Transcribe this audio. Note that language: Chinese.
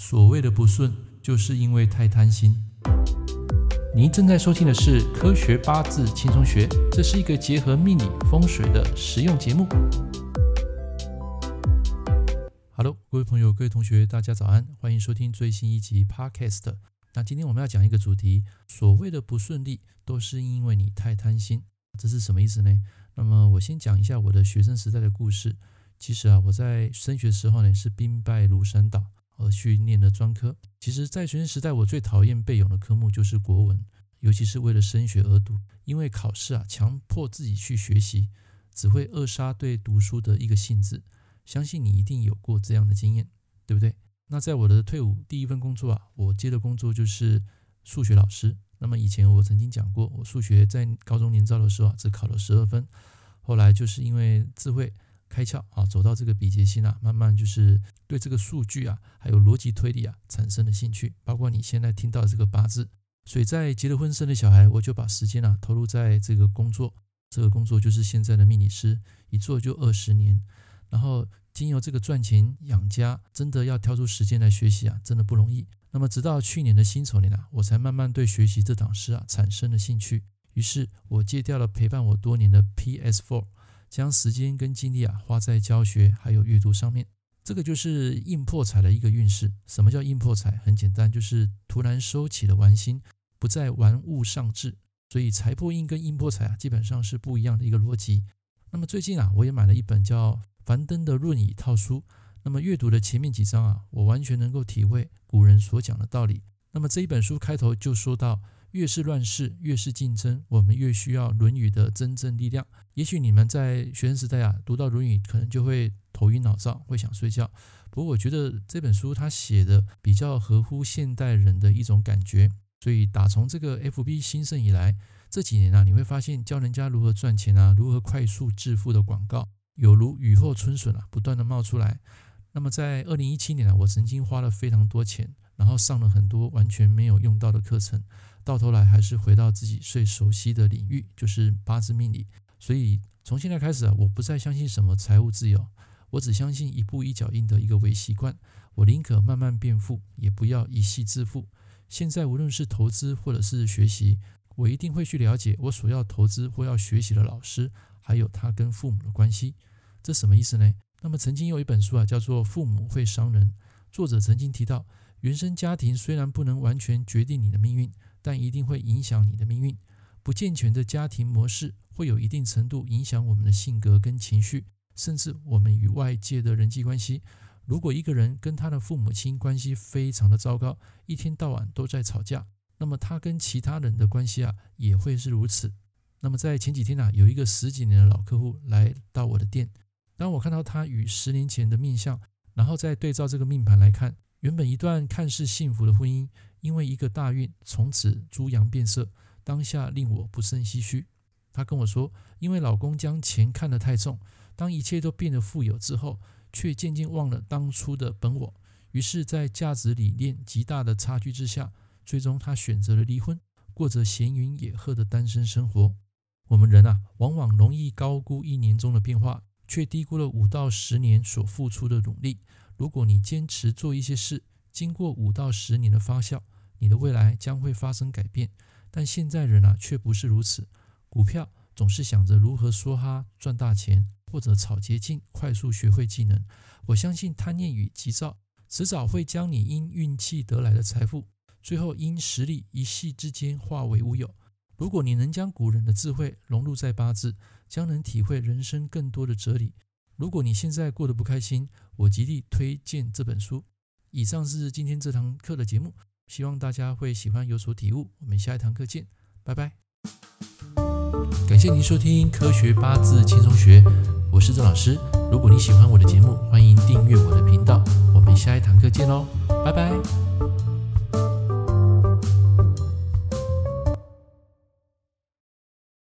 所谓的不顺，就是因为太贪心。您正在收听的是《科学八字轻松学》，这是一个结合命理风水的实用节目。Hello，各位朋友、各位同学，大家早安，欢迎收听最新一集 Podcast。那今天我们要讲一个主题：所谓的不顺利，都是因为你太贪心。这是什么意思呢？那么我先讲一下我的学生时代的故事。其实啊，我在升学时候呢，是兵败如山倒。而去念的专科，其实，在学生时代，我最讨厌背诵的科目就是国文，尤其是为了升学而读，因为考试啊，强迫自己去学习，只会扼杀对读书的一个兴致。相信你一定有过这样的经验，对不对？那在我的退伍第一份工作啊，我接的工作就是数学老师。那么以前我曾经讲过，我数学在高中年招的时候啊，只考了十二分，后来就是因为智慧。开窍啊，走到这个比劫星啊，慢慢就是对这个数据啊，还有逻辑推理啊，产生了兴趣。包括你现在听到的这个八字，所以在结了婚生了小孩，我就把时间啊投入在这个工作。这个工作就是现在的命理师，一做就二十年。然后经由这个赚钱养家，真的要挑出时间来学习啊，真的不容易。那么直到去年的辛丑年啊，我才慢慢对学习这档事啊产生了兴趣。于是我戒掉了陪伴我多年的 PS4。将时间跟精力啊花在教学还有阅读上面，这个就是硬破财的一个运势。什么叫硬破财？很简单，就是突然收起了玩心，不再玩物丧志。所以财破印跟应破财啊，基本上是不一样的一个逻辑。那么最近啊，我也买了一本叫樊登的《论语》套书。那么阅读的前面几章啊，我完全能够体会古人所讲的道理。那么这一本书开头就说到。越是乱世，越是竞争，我们越需要《论语》的真正力量。也许你们在学生时代啊，读到《论语》，可能就会头晕脑胀，会想睡觉。不过，我觉得这本书它写的比较合乎现代人的一种感觉。所以，打从这个 FB 兴盛以来，这几年啊，你会发现教人家如何赚钱啊，如何快速致富的广告，有如雨后春笋啊，不断的冒出来。那么，在二零一七年啊，我曾经花了非常多钱，然后上了很多完全没有用到的课程。到头来还是回到自己最熟悉的领域，就是八字命理。所以从现在开始啊，我不再相信什么财务自由，我只相信一步一脚印的一个微习惯。我宁可慢慢变富，也不要一夕致富。现在无论是投资或者是学习，我一定会去了解我所要投资或要学习的老师，还有他跟父母的关系。这什么意思呢？那么曾经有一本书啊，叫做《父母会伤人》，作者曾经提到，原生家庭虽然不能完全决定你的命运。但一定会影响你的命运。不健全的家庭模式会有一定程度影响我们的性格跟情绪，甚至我们与外界的人际关系。如果一个人跟他的父母亲关系非常的糟糕，一天到晚都在吵架，那么他跟其他人的关系啊也会是如此。那么在前几天啊，有一个十几年的老客户来到我的店，当我看到他与十年前的面相，然后再对照这个命盘来看，原本一段看似幸福的婚姻。因为一个大运，从此猪羊变色，当下令我不胜唏嘘。她跟我说，因为老公将钱看得太重，当一切都变得富有之后，却渐渐忘了当初的本我。于是，在价值理念极大的差距之下，最终她选择了离婚，过着闲云野鹤的单身生活。我们人啊，往往容易高估一年中的变化，却低估了五到十年所付出的努力。如果你坚持做一些事，经过五到十年的发酵，你的未来将会发生改变。但现在人啊，却不是如此。股票总是想着如何梭哈赚大钱，或者炒捷径快速学会技能。我相信贪念与急躁，迟早会将你因运气得来的财富，最后因实力一夕之间化为乌有。如果你能将古人的智慧融入在八字，将能体会人生更多的哲理。如果你现在过得不开心，我极力推荐这本书。以上是今天这堂课的节目，希望大家会喜欢，有所体悟。我们下一堂课见，拜拜。感谢您收听《科学八字轻松学》，我是郑老师。如果你喜欢我的节目，欢迎订阅我的频道